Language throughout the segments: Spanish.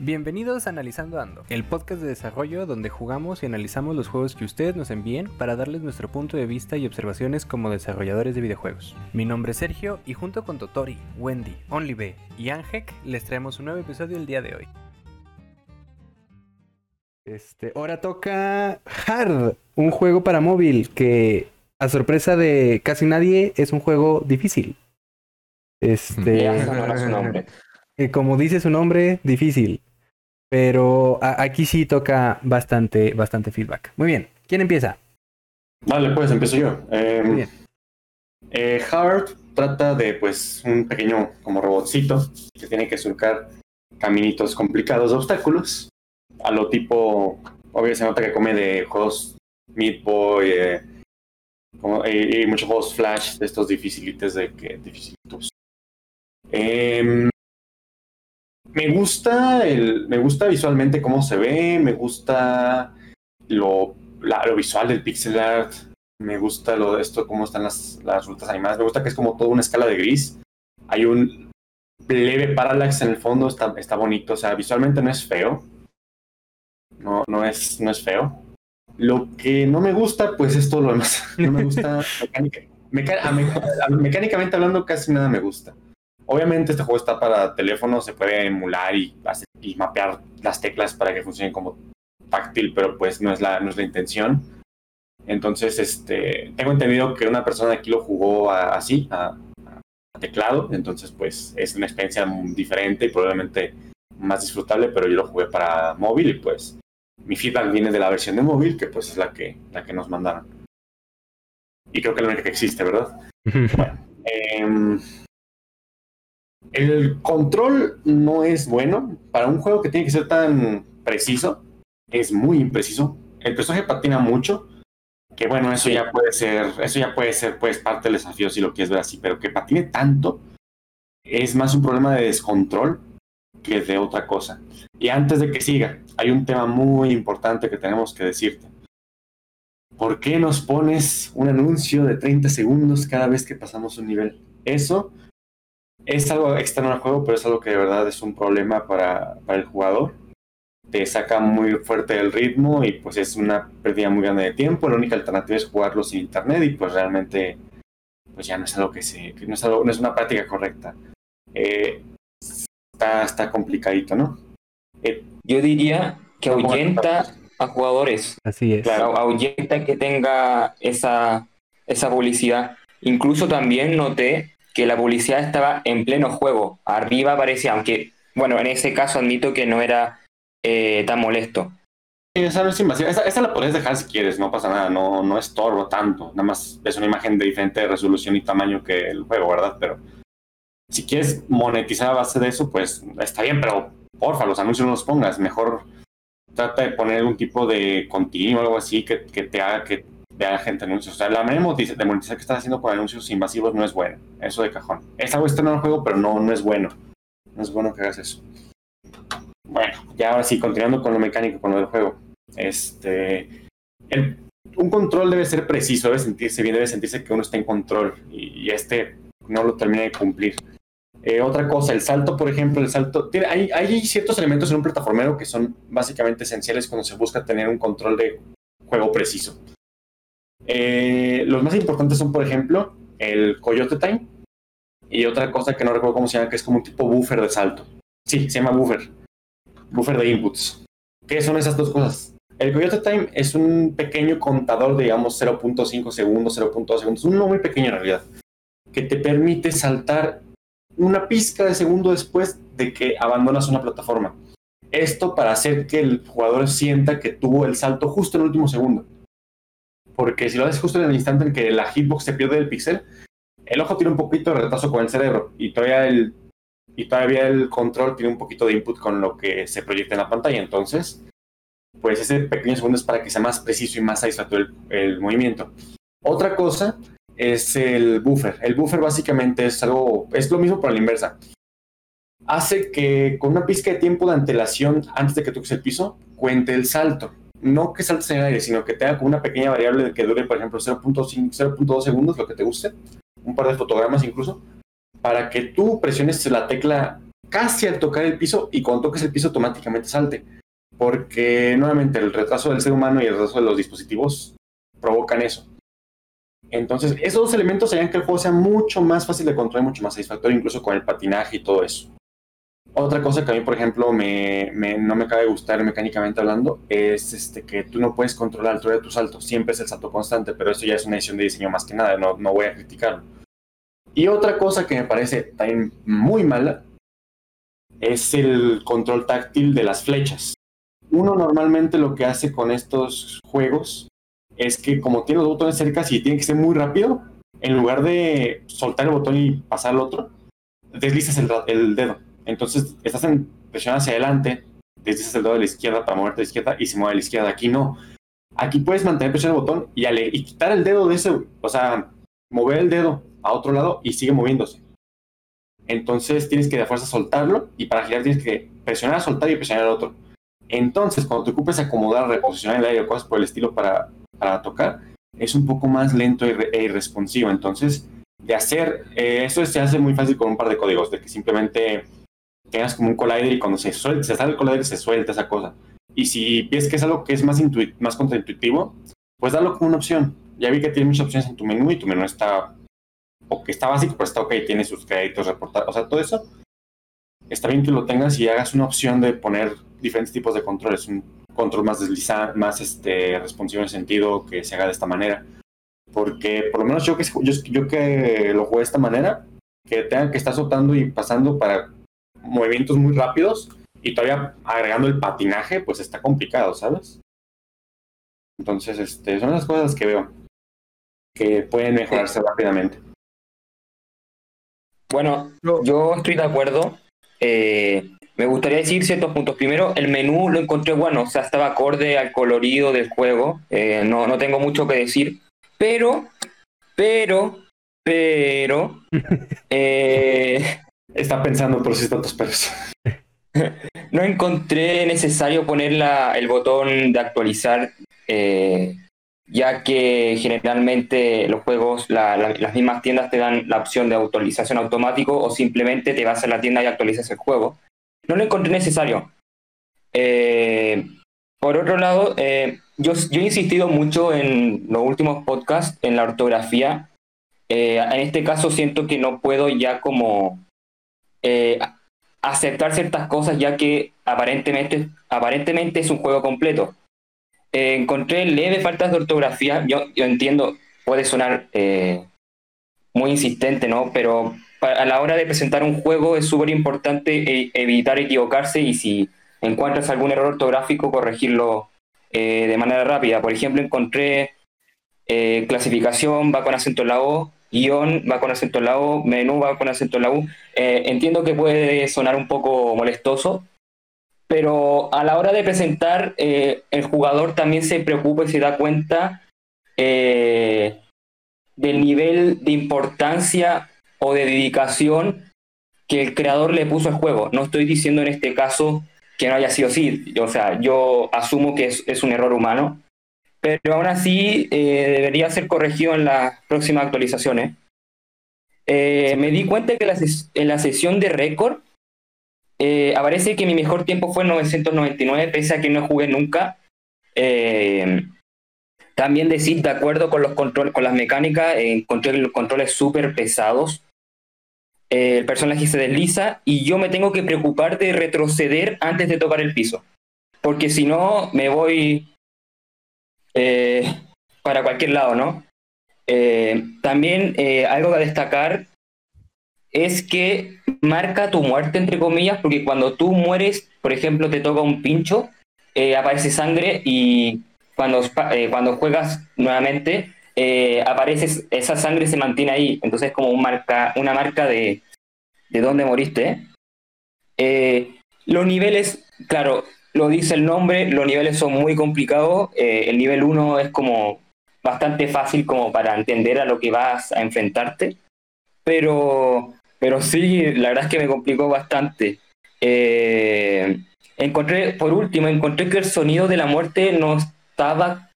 Bienvenidos a Analizando Ando, el podcast de desarrollo donde jugamos y analizamos los juegos que ustedes nos envíen para darles nuestro punto de vista y observaciones como desarrolladores de videojuegos. Mi nombre es Sergio y junto con Totori, Wendy, OnlyB y Angek les traemos un nuevo episodio el día de hoy. Este, ahora toca Hard, un juego para móvil que a sorpresa de casi nadie es un juego difícil. Este, su nombre. como dice su nombre, difícil. Pero aquí sí toca bastante, bastante feedback. Muy bien, ¿quién empieza? Vale, pues empiezo yo. Eh, Muy bien. eh, Hard trata de pues un pequeño como robotcito que tiene que surcar caminitos complicados de obstáculos. A lo tipo, obvio se nota que come de juegos Meat Boy eh, como- y, muchos juegos Flash de estos dificilites de que dificilitos. Em, me gusta el, me gusta visualmente cómo se ve, me gusta lo la- lo visual del pixel art, me gusta lo de esto, cómo están las, las rutas animadas, me gusta que es como toda una escala de gris. Hay un leve parallax en el fondo, está, está bonito, o sea, visualmente no es feo. No, no es, no es feo. Lo que no me gusta, pues es todo lo demás. No me gusta mecánicamente hablando, casi nada me gusta. Obviamente este juego está para teléfono, se puede emular y, mapear las teclas para que funcionen como táctil, pero pues no es la, no es la intención. Entonces, este, tengo entendido que una persona aquí lo jugó a- así, a, a teclado, entonces pues es una experiencia diferente y probablemente más disfrutable, pero yo lo jugué para móvil y pues mi feedback viene de la versión de móvil, que pues es la que, la que nos mandaron. Y creo que es la única que existe, ¿verdad? Em, el control no es bueno. Para un juego que tiene que ser tan preciso, es muy impreciso. El personaje patina mucho. Que bueno, eso ya puede ser, eso ya puede ser pues parte del desafío si lo quieres ver así, pero que patine tanto es más un problema de descontrol que de otra cosa. Y antes de que siga, hay un tema muy importante que tenemos que decirte. ¿Por qué nos pones un anuncio de 30 segundos cada vez que pasamos un nivel? Eso es algo externo al juego, pero es algo que de verdad es un problema para, para el jugador. Te saca muy fuerte el ritmo y pues es una pérdida muy grande de tiempo. La única alternativa es jugarlo sin internet y pues realmente pues ya no es algo que se, que no es algo, no es una práctica correcta. Eh, está, está complicadito, ¿no? Eh, Yo diría que ahuyenta a jugadores, Así es. Claro. ahuyenta que tenga esa, esa publicidad. Incluso también noté que la publicidad estaba en pleno juego. Arriba aparecía, aunque, bueno, en ese caso admito que no era eh, tan molesto. Esa no es la puedes dejar si quieres, no pasa nada, no, no estorbo tanto. Nada más es una imagen de diferente resolución y tamaño que el juego, ¿verdad? Pero si quieres monetizar a base de eso, pues está bien, pero porfa, los anuncios no los pongas. Mejor trata de poner un tipo de continuo o algo así que, que te haga que vea gente anuncios. O sea, la manera de monetiza- de monetizar que estás haciendo con anuncios invasivos no es bueno. Eso de cajón. Es algo externo al juego, pero no, no es bueno. No es bueno que hagas eso. Bueno, ya ahora sí, continuando con lo mecánico, con lo del juego. Este, el- un control debe ser preciso, debe sentirse bien, debe sentirse que uno está en control y, este no lo termina de cumplir. Eh, otra cosa, el salto, por ejemplo, el salto, tiene- hay ciertos elementos en un plataformero que son básicamente esenciales cuando se busca tener un control de juego preciso. Eh, los más importantes son, por ejemplo, el Coyote Time y otra cosa que no recuerdo cómo se llama, que es como un tipo buffer de salto. Sí, se llama buffer. Buffer de inputs. ¿Qué son esas dos cosas? El Coyote Time es un pequeño contador de, digamos, 0.5 segundos, 0.2 segundos, uno muy pequeño en realidad, que te permite saltar una pizca de segundo después de que abandonas una plataforma. Esto para hacer que el jugador sienta que tuvo el salto justo en el último segundo. Porque si lo haces justo en el instante en que la hitbox se pierde del pixel, el ojo tiene un poquito de retraso con el cerebro y todavía el, y todavía el control tiene un poquito de input con lo que se proyecta en la pantalla. Entonces, pues ese pequeño segundo es para que sea más preciso y más satisfactorio el, el movimiento. Otra cosa es el buffer. El buffer básicamente es algo, es lo mismo pero a la inversa. Hace que con una pizca de tiempo de antelación antes de que toques el piso, cuente el salto. No que saltes en el aire, sino que tenga como una pequeña variable que dure, por ejemplo, 0.5, 0.2 segundos, lo que te guste, un par de fotogramas incluso, para que tú presiones la tecla casi al tocar el piso y cuando toques el piso automáticamente salte. Porque nuevamente el retraso del ser humano y el retraso de los dispositivos provocan eso. Entonces, esos dos elementos harían que el juego sea mucho más fácil de controlar, mucho más satisfactorio, incluso con el patinaje y todo eso. Otra cosa que a mí, por ejemplo, me, no me cabe gustar mecánicamente hablando es este, que tú no puedes controlar la altura de tu salto. Siempre es el salto constante, pero eso ya es una decisión de diseño más que nada. No, no voy a criticarlo. Y otra cosa que me parece también muy mala es el control táctil de las flechas. Uno normalmente lo que hace con estos juegos es que como tiene los botones cerca y tiene que ser muy rápido, en lugar de soltar el botón y pasar al otro, deslizas el, dedo. Entonces estás en presión hacia adelante, deslizas el dedo de la izquierda para moverte a la izquierda y se mueve a la izquierda. Aquí no. Aquí puedes mantener presión el botón y, quitar el dedo de ese, o sea, mover el dedo a otro lado y sigue moviéndose. Entonces tienes que de fuerza soltarlo y para girar tienes que presionar, soltar y presionar el otro. Entonces, cuando te ocupes acomodar, reposicionar el aire o cosas por el estilo para tocar, es un poco más lento e irresponsivo. Entonces, de hacer, eh, eso se hace muy fácil con un par de códigos, de que simplemente tengas como un collider y cuando se, suelta, se sale el collider se suelta esa cosa. Y si ves que es algo que es más, más contraintuitivo, pues dalo como una opción. Ya vi que tiene muchas opciones en tu menú y tu menú está, o que está básico, pero está ok, tiene sus créditos, reportados, o sea, todo eso. Está bien que lo tengas y hagas una opción de poner diferentes tipos de controles, un control más deslizante, más este, responsivo en el sentido que se haga de esta manera. Porque por lo menos yo que, yo, que lo juego de esta manera, que tenga que estar soltando y pasando para movimientos muy rápidos y todavía agregando el patinaje, pues está complicado, ¿sabes? Entonces, este, son las cosas que veo que pueden mejorarse rápidamente. Bueno, yo estoy de acuerdo. Eh, me gustaría decir ciertos puntos. Primero, el menú lo encontré bueno, o sea, estaba acorde al colorido del juego. Eh, no, no tengo mucho que decir. Pero, pero, pero. eh, Está pensando por si tantos pelos. no encontré necesario poner el botón de actualizar, eh, ya que generalmente los juegos, las mismas tiendas te dan la opción de actualización automático o simplemente te vas a la tienda y actualizas el juego no lo encontré necesario. Eh, por otro lado, eh, yo, yo, he insistido mucho en los últimos podcasts en la ortografía. En este caso siento que no puedo ya como aceptar ciertas cosas ya que aparentemente, aparentemente es un juego completo. encontré leves faltas de ortografía. Yo, yo entiendo, puede sonar muy insistente, ¿no? Pero a la hora de presentar un juego es súper importante eh, evitar equivocarse y si encuentras algún error ortográfico, corregirlo eh, de manera rápida. Por ejemplo, encontré eh, clasificación, va con acento en la O, guion, va con acento en la O, menú, va con acento en la U. entiendo que puede sonar un poco molestoso, pero a la hora de presentar, el jugador también se preocupa y se da cuenta del nivel de importancia o de dedicación que el creador le puso al juego. No estoy diciendo en este caso que no haya sido así, o sea, yo asumo que es, un error humano, pero aún así eh, debería ser corregido en las próximas actualizaciones. Eh, me di cuenta que en la sesión de récord eh, aparece que mi mejor tiempo fue en 999, pese a que no jugué nunca. también decir, de acuerdo con los controles, con las mecánicas, encontré los controles súper pesados el personaje se desliza y yo me tengo que preocupar de retroceder antes de tocar el piso. Porque si no, me voy eh, para cualquier lado, ¿no? Eh, también eh, algo a destacar es que marca tu muerte, entre comillas, porque cuando tú mueres, por ejemplo, te toca un pincho, aparece sangre y cuando, cuando juegas nuevamente, eh, aparece, esa sangre se mantiene ahí, entonces es como un marca, una marca de, de dónde moriste. Eh, los niveles, claro, lo dice el nombre, los niveles son muy complicados, eh, el nivel 1 es como bastante fácil como para entender a lo que vas a enfrentarte, pero, pero sí, la verdad es que me complicó bastante. encontré, por último, encontré que el sonido de la muerte no estaba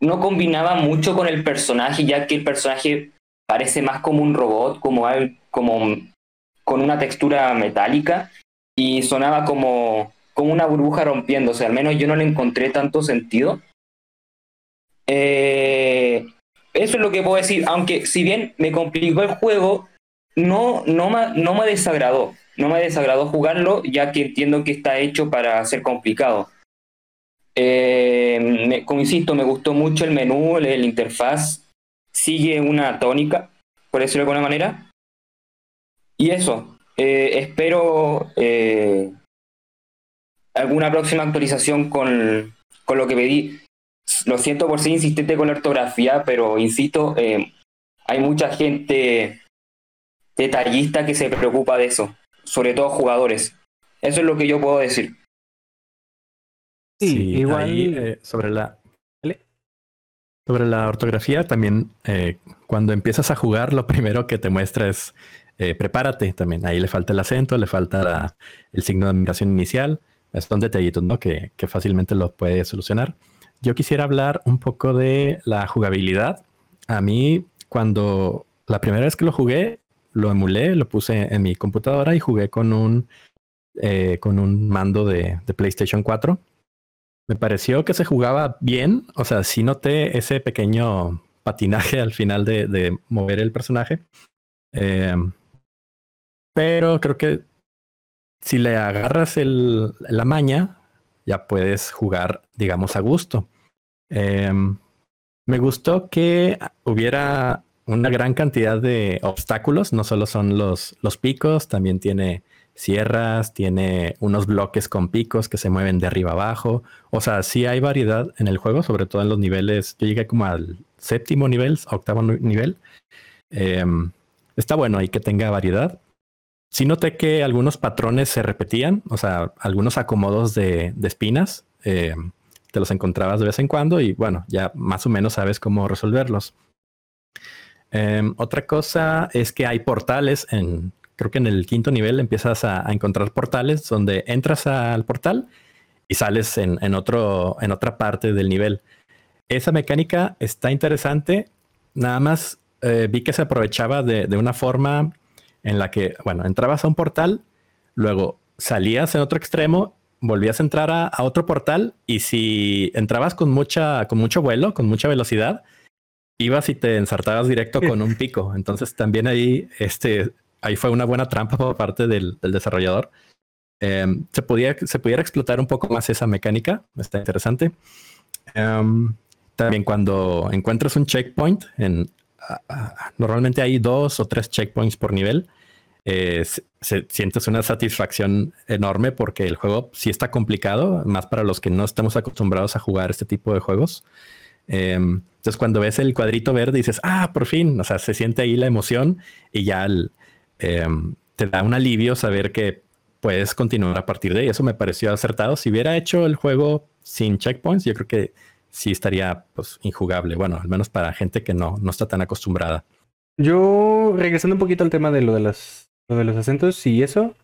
no combinaba mucho con el personaje, ya que el personaje parece más como un robot, como, como con una textura metálica y sonaba como, como una burbuja rompiéndose, al menos yo no le encontré tanto sentido. Eh, eso es lo que puedo decir, aunque si bien me complicó el juego, no, no, me, no me desagradó, no me desagradó jugarlo, ya que entiendo que está hecho para ser complicado. Eh, como insisto, me gustó mucho el menú, el, interfaz, sigue una tónica, por decirlo de alguna manera. Y eso, eh, espero alguna próxima actualización con, con, lo que pedí. Lo siento por ser insistente con la ortografía, pero insisto, hay mucha gente detallista que se preocupa de eso, sobre todo jugadores. Eso es lo que yo puedo decir. Sí, igual. Eh, sobre la. Sobre la ortografía, también eh, cuando empiezas a jugar, lo primero que te muestra es eh, prepárate también. Ahí le falta el acento, le falta el signo de admiración inicial. Son detallitos, ¿no? Que, que fácilmente lo puedes solucionar. Yo quisiera hablar un poco de la jugabilidad. A mí, cuando la primera vez que lo jugué, lo emulé, lo puse en mi computadora y jugué con un, con un mando de, de PlayStation 4 me pareció que se jugaba bien. O sea, sí noté ese pequeño patinaje al final de, mover el personaje. Em, pero creo que si le agarras el, la maña, ya puedes jugar, digamos, a gusto. Em, me gustó que hubiera una gran cantidad de obstáculos, no solo son los, los picos, también tiene sierras, tiene unos bloques con picos que se mueven de arriba abajo. O sea, sí hay variedad en el juego, sobre todo en los niveles. Yo llegué como al séptimo nivel, octavo nivel. Em, está bueno ahí que tenga variedad. Sí noté que algunos patrones se repetían, o sea, algunos acomodos de, espinas. Em, te los encontrabas de vez en cuando y bueno, ya más o menos sabes cómo resolverlos. Em, otra cosa es que hay portales en creo que en el quinto nivel empiezas a, encontrar portales donde entras al portal y sales en, otro, en otra parte del nivel. Esa mecánica está interesante. Nada más eh, vi que se aprovechaba de, una forma en la que, bueno, entrabas a un portal, luego salías en otro extremo, volvías a entrar a, otro portal y si entrabas con mucha, con mucho vuelo, con mucha velocidad, ibas y te ensartabas directo con un pico. Entonces también ahí este, ahí fue una buena trampa por parte del, desarrollador. Em, se, podía, se pudiera explotar un poco más esa mecánica, está interesante. Em, también cuando encuentras un checkpoint, en, normalmente hay dos o tres checkpoints por nivel, eh, se, sientes una satisfacción enorme porque el juego sí está complicado, más para los que no estamos acostumbrados a jugar este tipo de juegos. Em, entonces cuando ves el cuadrito verde dices, ah, por fin, o sea, se siente ahí la emoción y ya Em, te da un alivio saber que puedes continuar a partir de ahí. Eso me pareció acertado. Si hubiera hecho el juego sin checkpoints, yo creo que sí estaría pues injugable. Bueno, al menos para gente que no, no está tan acostumbrada. Yo, regresando un poquito al tema de lo de, las, de los acentos y eso,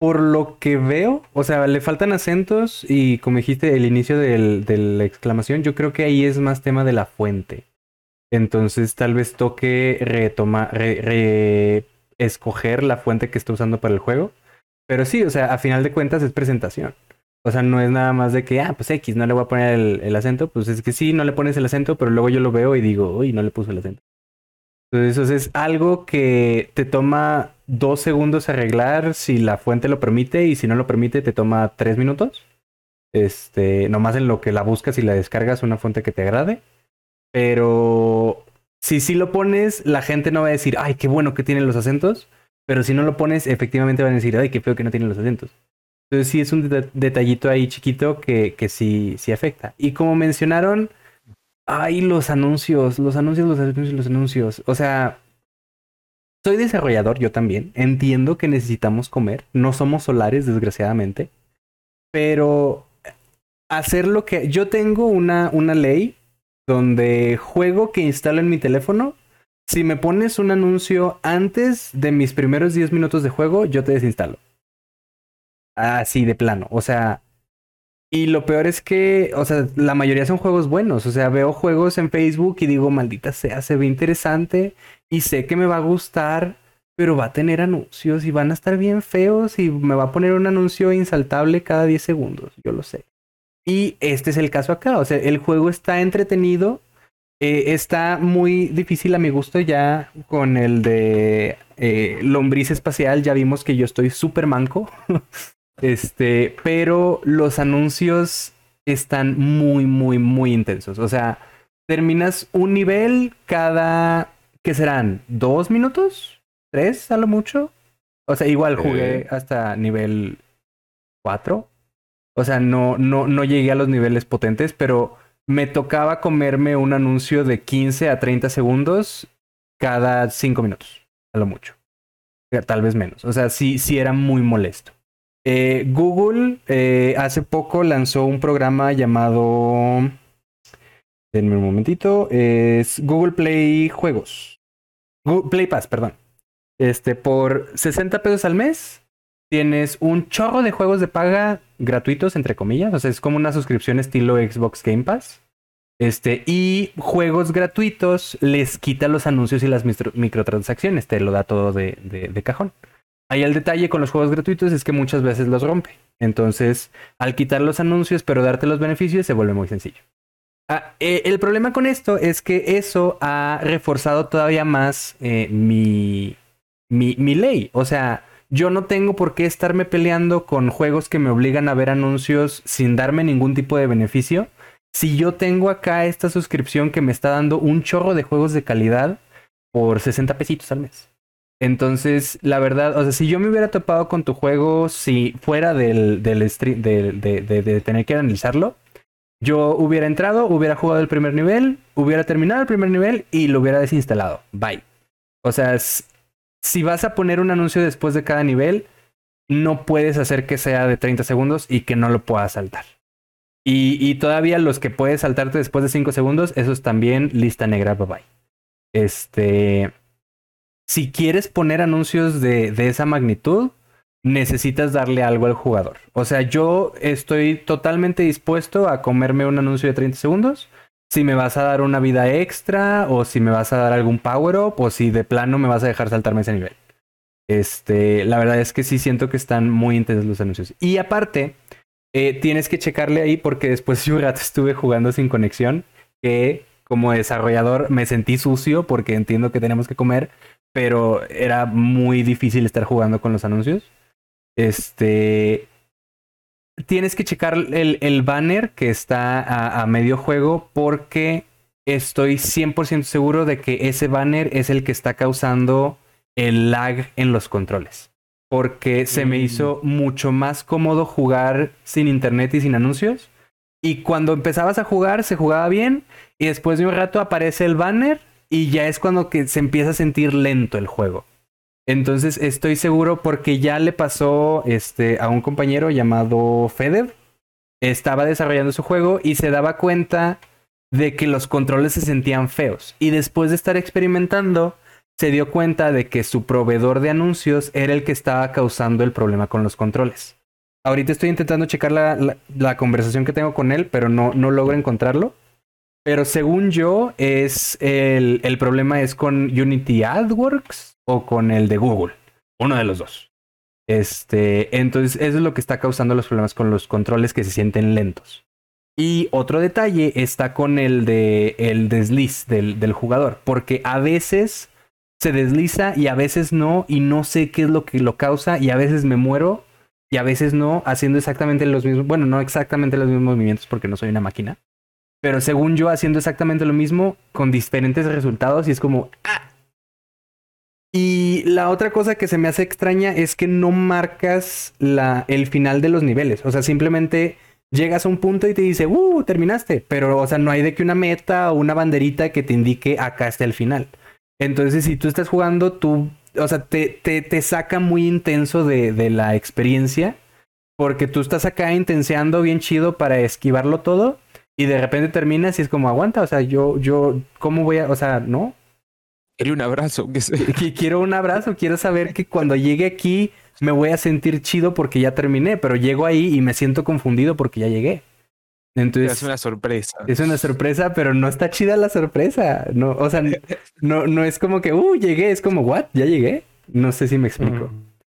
por lo que veo, o sea, le faltan acentos y como dijiste, el inicio del, de la exclamación, yo creo que ahí es más tema de la fuente. Entonces tal vez toque retomar, re, escoger la fuente que está usando para el juego. Pero sí, o sea, a final de cuentas es presentación. O sea, no es nada más de que, ah, pues X, no le voy a poner el, acento. Pues es que sí, no le pones el acento, pero luego yo lo veo y digo, uy, no le puso el acento. Entonces, eso es algo que te toma dos segundos arreglar si la fuente lo permite y si no lo permite te toma tres minutos. Este, nomás en lo que la buscas y la descargas una fuente que te agrade. Pero si sí lo pones, la gente no va a decir, ay, qué bueno que tienen los acentos, pero si no lo pones, efectivamente van a decir, ay, qué feo que no tienen los acentos. Entonces sí es un detallito ahí chiquito que, que sí, sí afecta. Y como mencionaron, ay, los anuncios, los anuncios, los anuncios, los anuncios. O sea, soy desarrollador, yo también. Entiendo que necesitamos comer. No somos solares, desgraciadamente. Pero hacer lo que... Yo tengo una, una ley donde juego que instalo en mi teléfono. Si me pones un anuncio antes de mis primeros 10 minutos de juego, yo te desinstalo. Así de plano. O sea, y lo peor es que, o sea, la mayoría son juegos buenos. O sea, veo juegos en Facebook y digo, maldita sea, se ve interesante y sé que me va a gustar, pero va a tener anuncios y van a estar bien feos y me va a poner un anuncio insaltable cada 10 segundos, yo lo sé. Y este es el caso acá, o sea, el juego está entretenido, eh, está muy difícil a mi gusto ya con el de eh, lombriz espacial, ya vimos que yo estoy súper manco, este, pero los anuncios están muy, muy, muy intensos, o sea, terminas un nivel cada, ¿qué serán? ¿Dos minutos? ¿Tres a lo mucho? O sea, igual jugué hasta nivel 4. O sea, no, no, no llegué a los niveles potentes, pero me tocaba comerme un anuncio de 15 a 30 segundos cada 5 minutos, a lo mucho. Tal vez menos. O sea, sí, sí era muy molesto. Eh, Google eh, hace poco lanzó un programa llamado Denme un momentito. Es Google Play Juegos. Google Play Pass, perdón. Este, por 60 pesos al mes, tienes un chorro de juegos de paga gratuitos, entre comillas. O sea, es como una suscripción estilo Xbox Game Pass. Este, y juegos gratuitos les quita los anuncios y las microtransacciones. Te lo da todo de, de cajón. Ahí el detalle con los juegos gratuitos es que muchas veces los rompe. Entonces, al quitar los anuncios pero darte los beneficios, se vuelve muy sencillo. Ah, eh, el problema con esto es que eso ha reforzado todavía más eh, mi, mi, mi, ley. O sea, yo no tengo por qué estarme peleando con juegos que me obligan a ver anuncios sin darme ningún tipo de beneficio. Si yo tengo acá esta suscripción que me está dando un chorro de juegos de calidad por 60 pesitos al mes. Entonces, la verdad, o sea, si yo me hubiera topado con tu juego, si fuera del, del de tener que analizarlo, yo hubiera entrado, hubiera jugado el primer nivel, hubiera terminado el primer nivel y lo hubiera desinstalado. Bye. O sea, si vas a poner un anuncio después de cada nivel, no puedes hacer que sea de 30 segundos y que no lo puedas saltar. Y, todavía los que puedes saltarte después de 5 segundos, esos también lista negra, bye bye. Este. Si quieres poner anuncios de, de esa magnitud, necesitas darle algo al jugador. O sea, yo estoy totalmente dispuesto a comerme un anuncio de 30 segundos. Si me vas a dar una vida extra o si me vas a dar algún power up o si de plano me vas a dejar saltarme ese nivel. Este, la verdad es que sí siento que están muy intensos los anuncios. Y aparte, eh, tienes que checarle ahí porque después yo rato estuve jugando sin conexión que como desarrollador me sentí sucio porque entiendo que tenemos que comer, pero era muy difícil estar jugando con los anuncios. Este. Tienes que checar el, banner que está a, medio juego porque estoy 100% seguro de que ese banner es el que está causando el lag en los controles. Porque se me hizo mm. mucho más cómodo jugar sin internet y sin anuncios. Y cuando empezabas a jugar, se jugaba bien. Y después de un rato aparece el banner. Y ya es cuando que se empieza a sentir lento el juego. Entonces estoy seguro porque ya le pasó este, a un compañero llamado Fedev. Estaba desarrollando su juego y se daba cuenta de que los controles se sentían feos. Y después de estar experimentando, se dio cuenta de que su proveedor de anuncios era el que estaba causando el problema con los controles. Ahorita estoy intentando checar la, conversación que tengo con él, pero no, no logro encontrarlo. Pero según yo, es el, el problema es con Unity AdWorks o con el de Google. Uno de los dos. Este, entonces, eso es lo que está causando los problemas con los controles que se sienten lentos. Y otro detalle está con el de el desliz del, del jugador, porque a veces se desliza y a veces no, y no sé qué es lo que lo causa, y a veces me muero y a veces no, haciendo exactamente los mismos, bueno, no exactamente los mismos movimientos porque no soy una máquina, pero según yo haciendo exactamente lo mismo con diferentes resultados y es como, ah, y la otra cosa que se me hace extraña es que no marcas la, el final de los niveles. O sea, simplemente llegas a un punto y te dice, ¡uh! Terminaste. Pero, o sea, no hay de que una meta o una banderita que te indique acá está el final. Entonces, si tú estás jugando, tú, o sea, te, te, te saca muy intenso de, de la experiencia. Porque tú estás acá intenseando bien chido para esquivarlo todo. Y de repente terminas y es como, aguanta, o sea, yo, yo, ¿cómo voy a, o sea, no, Quiero un abrazo. quiero un abrazo, quiero saber que cuando llegue aquí me voy a sentir chido porque ya terminé, pero llego ahí y me siento confundido porque ya llegué. Entonces, es una sorpresa. Es una sorpresa, pero no está chida la sorpresa. No, o sea, no, no es como que, uh, llegué, es como, what, ya llegué. No sé si me explico.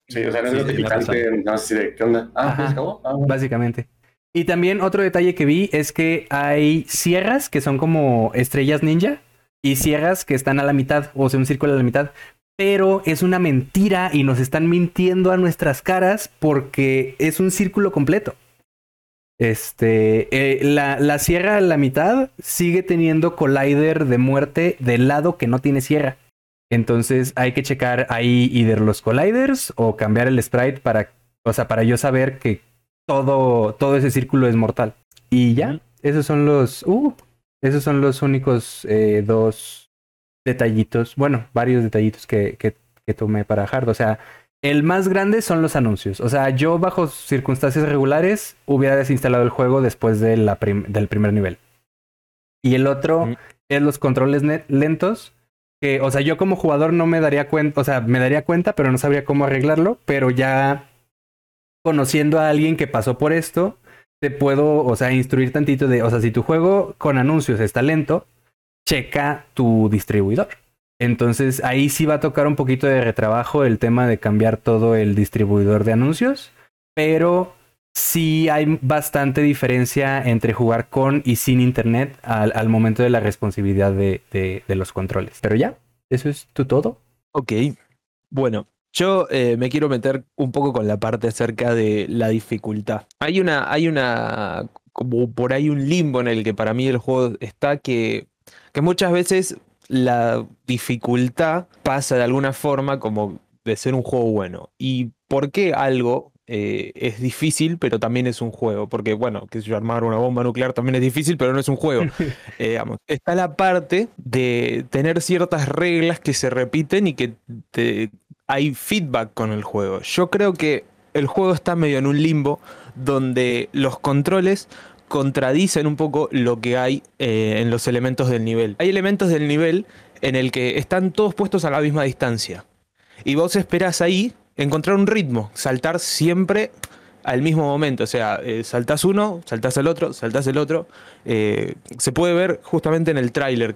Sí, o sea, no es picante, no sé de qué onda. Ah, pues acabó. Ah, Básicamente. Y también otro detalle que vi es que hay sierras que son como estrellas ninja y sierras que están a la mitad, o sea, un círculo a la mitad. Pero es una mentira y nos están mintiendo a nuestras caras porque es un círculo completo. Este, eh, la, la sierra a la mitad sigue teniendo collider de muerte del lado que no tiene sierra. Entonces hay que checar ahí either los colliders o cambiar el sprite para, o sea, para yo saber que todo, todo ese círculo es mortal. Y ya, esos son los, uh, esos son los únicos eh, dos detallitos, bueno, varios detallitos que, que, que tomé para Hard. O sea, el más grande son los anuncios. O sea, yo bajo circunstancias regulares hubiera desinstalado el juego después de la del primer nivel. Y el otro es los controles lentos que, o sea, yo como jugador no me daría cuenta, o sea, me daría cuenta, pero no sabría cómo arreglarlo, pero ya conociendo a alguien que pasó por esto, te puedo, o sea, instruir tantito de, o sea, si tu juego con anuncios está lento, checa tu distribuidor. Entonces ahí sí va a tocar un poquito de retrabajo el tema de cambiar todo el distribuidor de anuncios, pero sí hay bastante diferencia entre jugar con y sin internet al, momento de la responsabilidad de, de, los controles. Pero ya, eso es tu todo. Ok, bueno, yo eh, me quiero meter un poco con la parte acerca de la dificultad. Hay una, hay una, como por ahí un limbo en el que para mí el juego está que, que muchas veces la dificultad pasa de alguna forma como de ser un juego bueno. ¿Y por qué algo eh, es difícil, pero también es un juego. Porque, bueno, que yo, armar una bomba nuclear también es difícil, pero no es un juego. Eh, está la parte de tener ciertas reglas que se repiten y que hay feedback con el juego. Yo creo que el juego está medio en un limbo donde los controles contradicen un poco lo que hay eh, en los elementos del nivel. Hay elementos del nivel en el que están todos puestos a la misma distancia. Y vos esperás ahí encontrar un ritmo, saltar siempre al mismo momento. O sea, eh, saltás uno, saltás el otro, saltás el otro. Eh, se puede ver justamente en el tráiler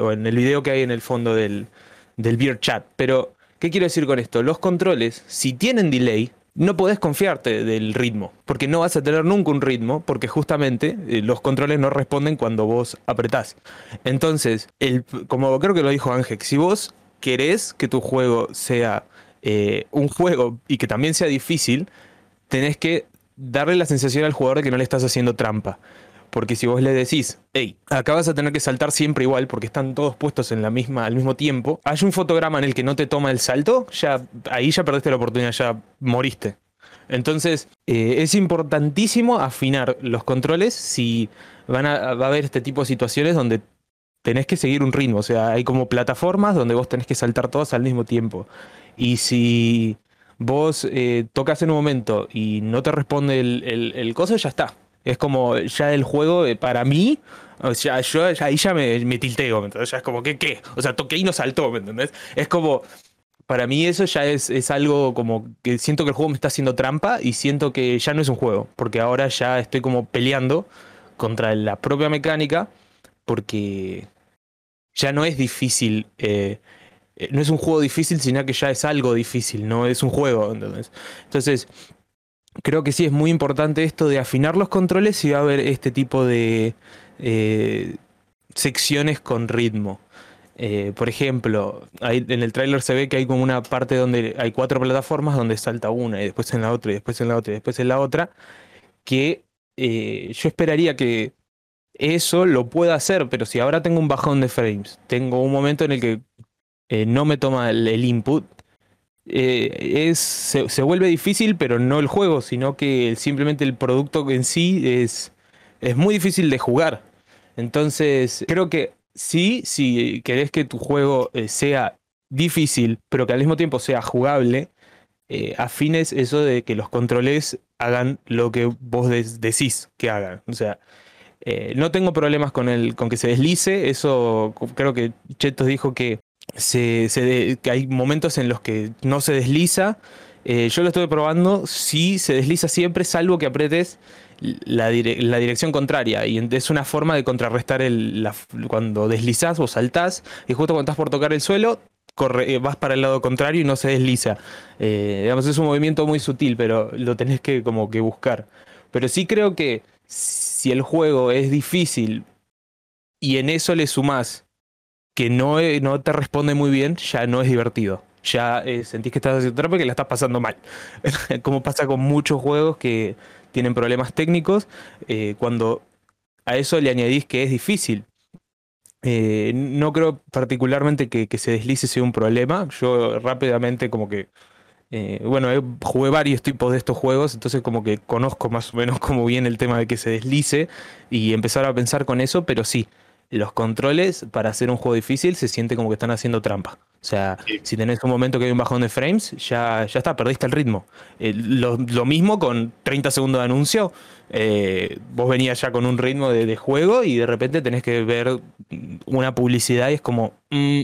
o en el video que hay en el fondo del, del Beer Chat. Pero, ¿qué quiero decir con esto? Los controles, si tienen delay, no podés confiarte del ritmo, porque no vas a tener nunca un ritmo, porque justamente eh, los controles no responden cuando vos apretás. Entonces, el, como creo que lo dijo Ángel, si vos querés que tu juego sea eh, un juego y que también sea difícil, tenés que darle la sensación al jugador de que no le estás haciendo trampa. Porque si vos le decís, hey, acá vas a tener que saltar siempre igual porque están todos puestos en la misma, al mismo tiempo, hay un fotograma en el que no te toma el salto, ya, ahí ya perdiste la oportunidad, ya moriste. Entonces, eh, es importantísimo afinar los controles si van a, va a haber este tipo de situaciones donde tenés que seguir un ritmo. O sea, hay como plataformas donde vos tenés que saltar todos al mismo tiempo. Y si vos eh, tocas en un momento y no te responde el, el, coso, ya está. Es como ya el juego, eh, para mí, o sea, yo ahí ya me, me tilteo, entonces Ya es como, ¿qué, qué? O sea, toqué y no saltó, ¿me entendés? Es como, para mí eso ya es, es, algo como que siento que el juego me está haciendo trampa y siento que ya no es un juego, porque ahora ya estoy como peleando contra la propia mecánica, porque ya no es difícil eh, eh, no es un juego difícil, sino que ya es algo difícil, no es un juego. Entonces, creo que sí es muy importante esto de afinar los controles y va a haber este tipo de eh, secciones con ritmo. Eh, por ejemplo, en el tráiler se ve que hay como una parte donde hay cuatro plataformas donde salta una y después en la otra y después en la otra y después en la otra, que yo esperaría que eso lo pueda hacer, pero si ahora tengo un bajón de frames, tengo un momento en el que eh, no me toma el, input, eh, es, se, vuelve difícil, pero no el juego, sino que simplemente el producto en sí es, es muy difícil de jugar. Entonces, creo que sí, si querés que tu juego eh, sea difícil, pero que al mismo tiempo sea jugable, afines eso de que los controles hagan lo que vos decís que hagan. O sea, no tengo problemas con, el, con que se deslice, eso creo que Chetos dijo que que hay momentos en los que no se desliza. Eh, yo lo estuve probando, sí se desliza siempre, salvo que apretes la, dirección contraria. Y es una forma de contrarrestar el, cuando deslizás o saltás, y justo cuando estás por tocar el suelo, eh, vas para el lado contrario y no se desliza. Eh, es un movimiento muy sutil, pero lo tenés que como que buscar. Pero sí creo que si el juego es difícil y en eso le sumás que no, eh, no te responde muy bien, ya no es divertido. Ya eh, sentís que estás haciendo trampa y que la estás pasando mal. Como pasa con muchos juegos que tienen problemas técnicos, eh, cuando a eso le añadís que es difícil. No creo particularmente que, que se deslice sea un problema. Yo rápidamente como que bueno, jugué varios tipos de estos juegos, entonces como que conozco más o menos cómo viene el tema de que se deslice y empezar a pensar con eso, pero sí, los controles para hacer un juego difícil se siente como que están haciendo trampa. O sea, Sí. si tenés un momento que hay un bajón de frames, ya, ya está, perdiste el ritmo. Eh, lo, lo mismo con 30 segundos de anuncio. eh, vos venías ya con un ritmo de, de juego y de repente tenés que ver una publicidad y es como... mm,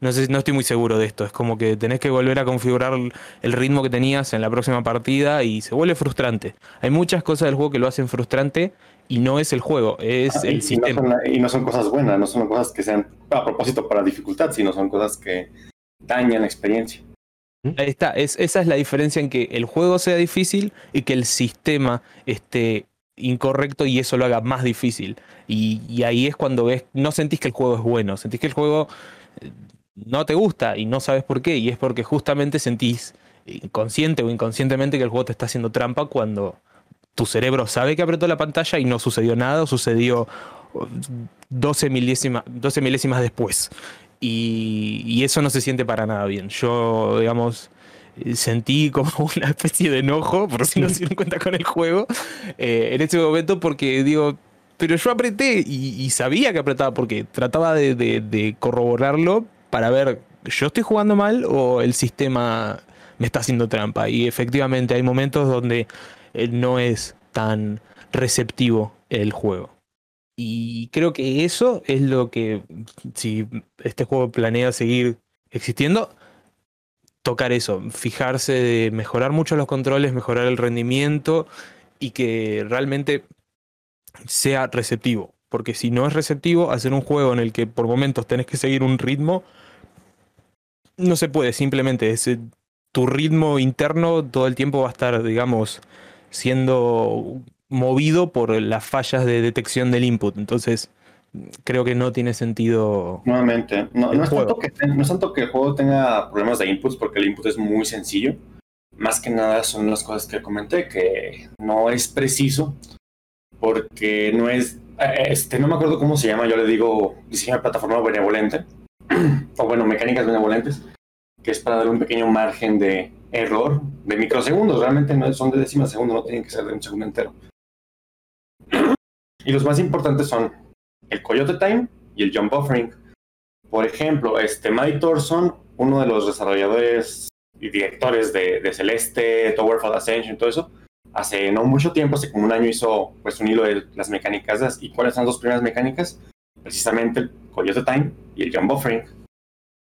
no sé, no estoy muy seguro de esto. Es como que tenés que volver a configurar el ritmo que tenías en la próxima partida y se vuelve frustrante. Hay muchas cosas del juego que lo hacen frustrante y no es el juego, es Ah, el y, no sistema. son, y no son cosas buenas, no son cosas que sean a propósito para dificultad, sino son cosas que dañan la experiencia. Ahí está, es, esa es la diferencia en que el juego sea difícil y que el sistema esté incorrecto y eso lo haga más difícil. Y, y ahí es cuando ves, no sentís que el juego es bueno, sentís que el juego eh, no te gusta y no sabes por qué. Y es porque justamente sentís, consciente o inconscientemente, que el juego te está haciendo trampa cuando tu cerebro sabe que apretó la pantalla y no sucedió nada o sucedió oh, 12 milésimas, 12 milésimas después. Y, y eso no se siente para nada bien. Yo, digamos, sentí como una especie de enojo, por si no se cuenta con el juego, eh, en ese momento porque digo, pero yo apreté y, y sabía que apretaba porque trataba de, de- de corroborarlo para ver, ¿yo estoy jugando mal o el sistema me está haciendo trampa? Y efectivamente hay momentos donde eh, no es tan receptivo el juego. Y creo que eso es lo que, si este juego planea seguir existiendo, tocar eso, fijarse de mejorar mucho los controles, mejorar el rendimiento y que realmente sea receptivo. Porque si no es receptivo, hacer un juego en el que por momentos tenés que seguir un ritmo, no se puede, simplemente es, eh, tu ritmo interno todo el tiempo va a estar, digamos, siendo movido por las fallas de detección del input. Entonces, creo que no tiene sentido. Nuevamente, no, no, es tanto que, no es tanto que el juego tenga problemas de inputs, porque el input es muy sencillo. Más que nada son las cosas que comenté, que no es preciso, porque no es, eh, este, no me acuerdo cómo se llama, yo le digo diseño de plataforma benevolente, o bueno, mecánicas benevolentes, que es para dar un pequeño margen de error de microsegundos, realmente no son de décimas de no tienen que ser de un segundo entero. Y los más importantes son el Coyote Time y el Jump Buffering. Por ejemplo, este Mike Thorson, uno de los desarrolladores y directores de, Celeste, Towerfall Ascension y todo eso, hace no mucho tiempo, hace como un año hizo pues un hilo de las mecánicas. ¿Y cuáles son las dos primeras mecánicas? Precisamente el Coyote Time y el Jump Buffering.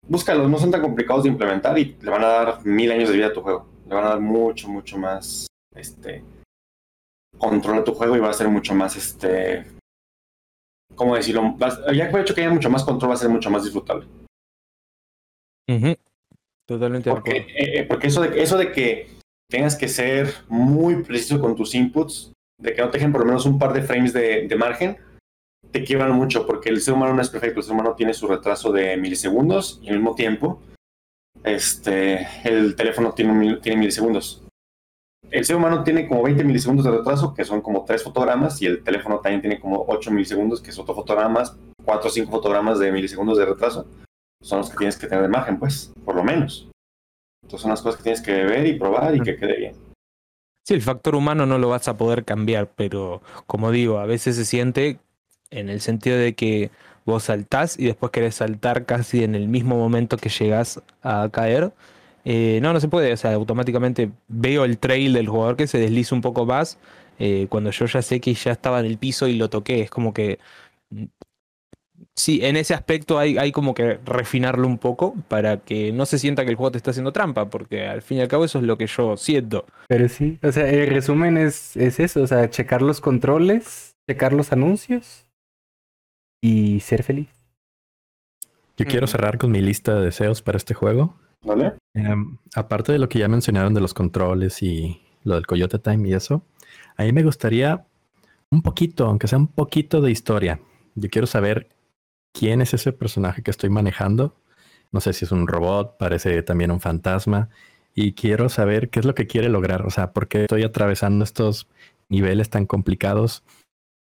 Búscalos, no son tan complicados de implementar y le van a dar mil años de vida a tu juego. Le van a dar mucho, mucho más este, control a tu juego y va a ser mucho más este, ¿cómo decirlo? Ya que el hecho que haya mucho más control va a ser mucho más disfrutable. Ujú. Totalmente Porque, eh, eh, porque eso, de, eso de que tengas que ser muy preciso con tus inputs, de que no te dejen por lo menos un par de frames de, de margen, te quiebran mucho, porque el ser humano no es perfecto, el ser humano tiene su retraso de milisegundos y al mismo tiempo este, el teléfono tiene, tiene milisegundos. El ser humano tiene como 20 milisegundos de retraso, que son como 3 fotogramas, y el teléfono también tiene como 8 milisegundos, que es otro fotogramas, 4 o 5 fotogramas de milisegundos de retraso. Son los que tienes que tener de margen, pues, por lo menos. Entonces son las cosas que tienes que ver y probar y que quede bien. Sí, el factor humano no lo vas a poder cambiar, pero como digo, a veces se siente en el sentido de que vos saltás y después querés saltar casi en el mismo momento que llegás a caer. Eh, no, no se puede, o sea, automáticamente veo el trail del jugador que se desliza un poco más eh, cuando yo ya sé que ya estaba en el piso y lo toqué. Es como que... mm, Sí, en ese aspecto hay, hay como que refinarlo un poco para que no se sienta que el juego te está haciendo trampa, porque al fin y al cabo eso es lo que yo siento. Pero sí, o sea, el resumen es, es eso, o sea, checar los controles, checar los anuncios y ser feliz. Yo quiero cerrar con mi lista de deseos para este juego. ¿Vale? Em, aparte de lo que ya mencionaron de los controles y lo del Coyote Time y eso, a mí me gustaría un poquito, aunque sea un poquito de historia. Yo quiero saber quién es ese personaje que estoy manejando. No sé si es un robot, parece también un fantasma. Y quiero saber qué es lo que quiere lograr. O sea, por qué estoy atravesando estos niveles tan complicados.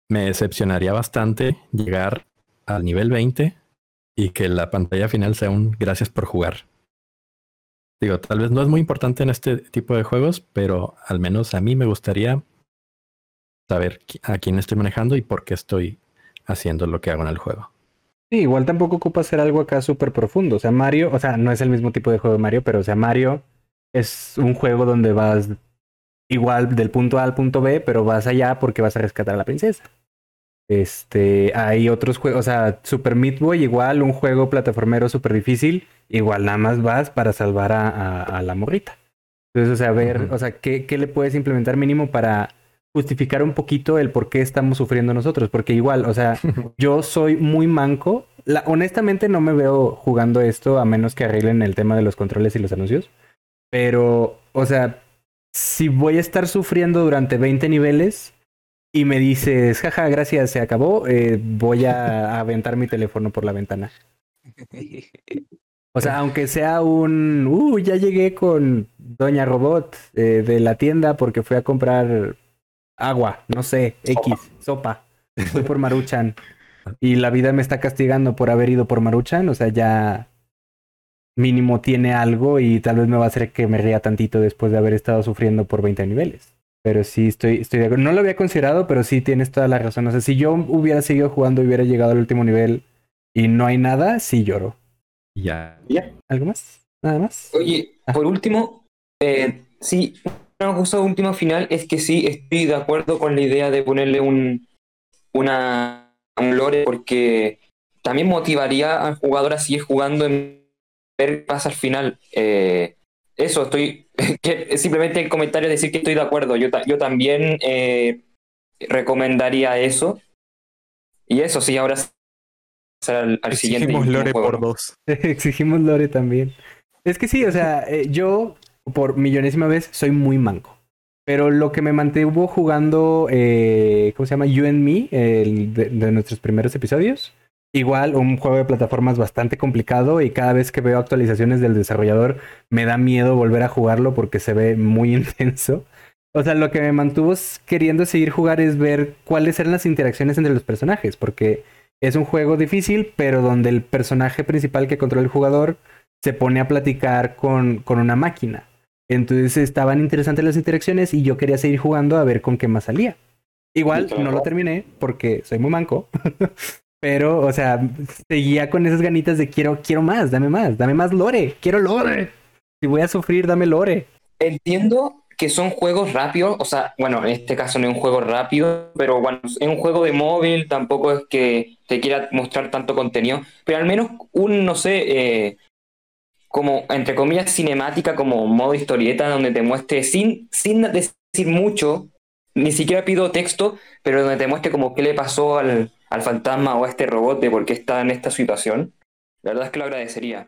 Me decepcionaría bastante llegar al nivel 20 y que la pantalla final sea un gracias por jugar. Digo, tal vez no es muy importante en este tipo de juegos, pero al menos a mí me gustaría saber a quién estoy manejando y por qué estoy haciendo lo que hago en el juego. Sí, igual tampoco ocupa hacer algo acá súper profundo. O sea, Mario, o sea, no es el mismo tipo de juego de Mario, pero o sea, Mario es un juego donde vas igual del punto A al punto B, pero vas allá porque vas a rescatar a la princesa. Este, hay otros juegos, o sea, Super Meat Boy igual, un juego plataformero súper difícil, igual nada más vas para salvar a, a- a la morrita. Entonces, o sea, ver, o sea, ¿qué, qué le puedes implementar mínimo para justificar un poquito el por qué estamos sufriendo nosotros? Porque igual, o sea, yo soy muy manco. La- honestamente no me veo jugando esto a menos que arreglen el tema de los controles y los anuncios. Pero, o sea, si voy a estar sufriendo durante 20 niveles y me dices, jaja, gracias, se acabó, eh, voy a aventar mi teléfono por la ventana. O sea, aunque sea un, uh, ya llegué con Doña Robot eh, de la tienda porque fui a comprar agua, no sé, X, sopa. Fui por Maruchan. Y la vida me está castigando por haber ido por Maruchan. O sea, ya mínimo tiene algo y tal vez me va a hacer que me ría tantito después de haber estado sufriendo por 20 niveles. Pero sí, estoy, estoy de acuerdo. No lo había considerado, pero sí tienes toda la razón. O sea, si yo hubiera seguido jugando y hubiera llegado al último nivel y no hay nada, sí lloro. Ya. Ya. ¿Algo más? ¿Nada más? Oye, Ah. por último, eh, sí, una cosa última final es que sí estoy de acuerdo con la idea de ponerle un, una, un lore porque también motivaría al jugador a seguir jugando en ver qué pasa al final. Eh, eso, estoy, que simplemente el comentario decir que estoy de acuerdo. Yo, ta- yo también eh, recomendaría eso. Y eso, sí, ahora al, al siguiente. Exigimos Lore juego, por dos. Exigimos Lore también. Es que sí, o sea, eh, yo por millonésima vez soy muy manco. Pero lo que me mantuvo jugando, eh, ¿cómo se llama? You and Me, el de, de nuestros primeros episodios. Igual, un juego de plataformas bastante complicado y cada vez que veo actualizaciones del desarrollador me da miedo volver a jugarlo porque se ve muy intenso. O sea, lo que me mantuvo queriendo seguir jugar es ver cuáles eran las interacciones entre los personajes, porque es un juego difícil, pero donde el personaje principal que controla el jugador se pone a platicar con, con una máquina. Entonces estaban interesantes las interacciones y yo quería seguir jugando a ver con qué más salía. Igual no lo terminé porque soy muy manco. Pero, o sea, seguía con esas ganitas de quiero, quiero más, dame más, dame más lore, quiero lore. Si voy a sufrir, dame lore. Entiendo que son juegos rápidos, o sea, bueno, en este caso no es un juego rápido, pero bueno, es un juego de móvil, tampoco es que te quiera mostrar tanto contenido, pero al menos un, no sé, eh, como, entre comillas, cinemática, como modo historieta, donde te muestre sin, sin decir mucho, ni siquiera pido texto, pero donde te muestre como qué le pasó al, al fantasma o a este robot de por qué está en esta situación. La verdad es que lo agradecería.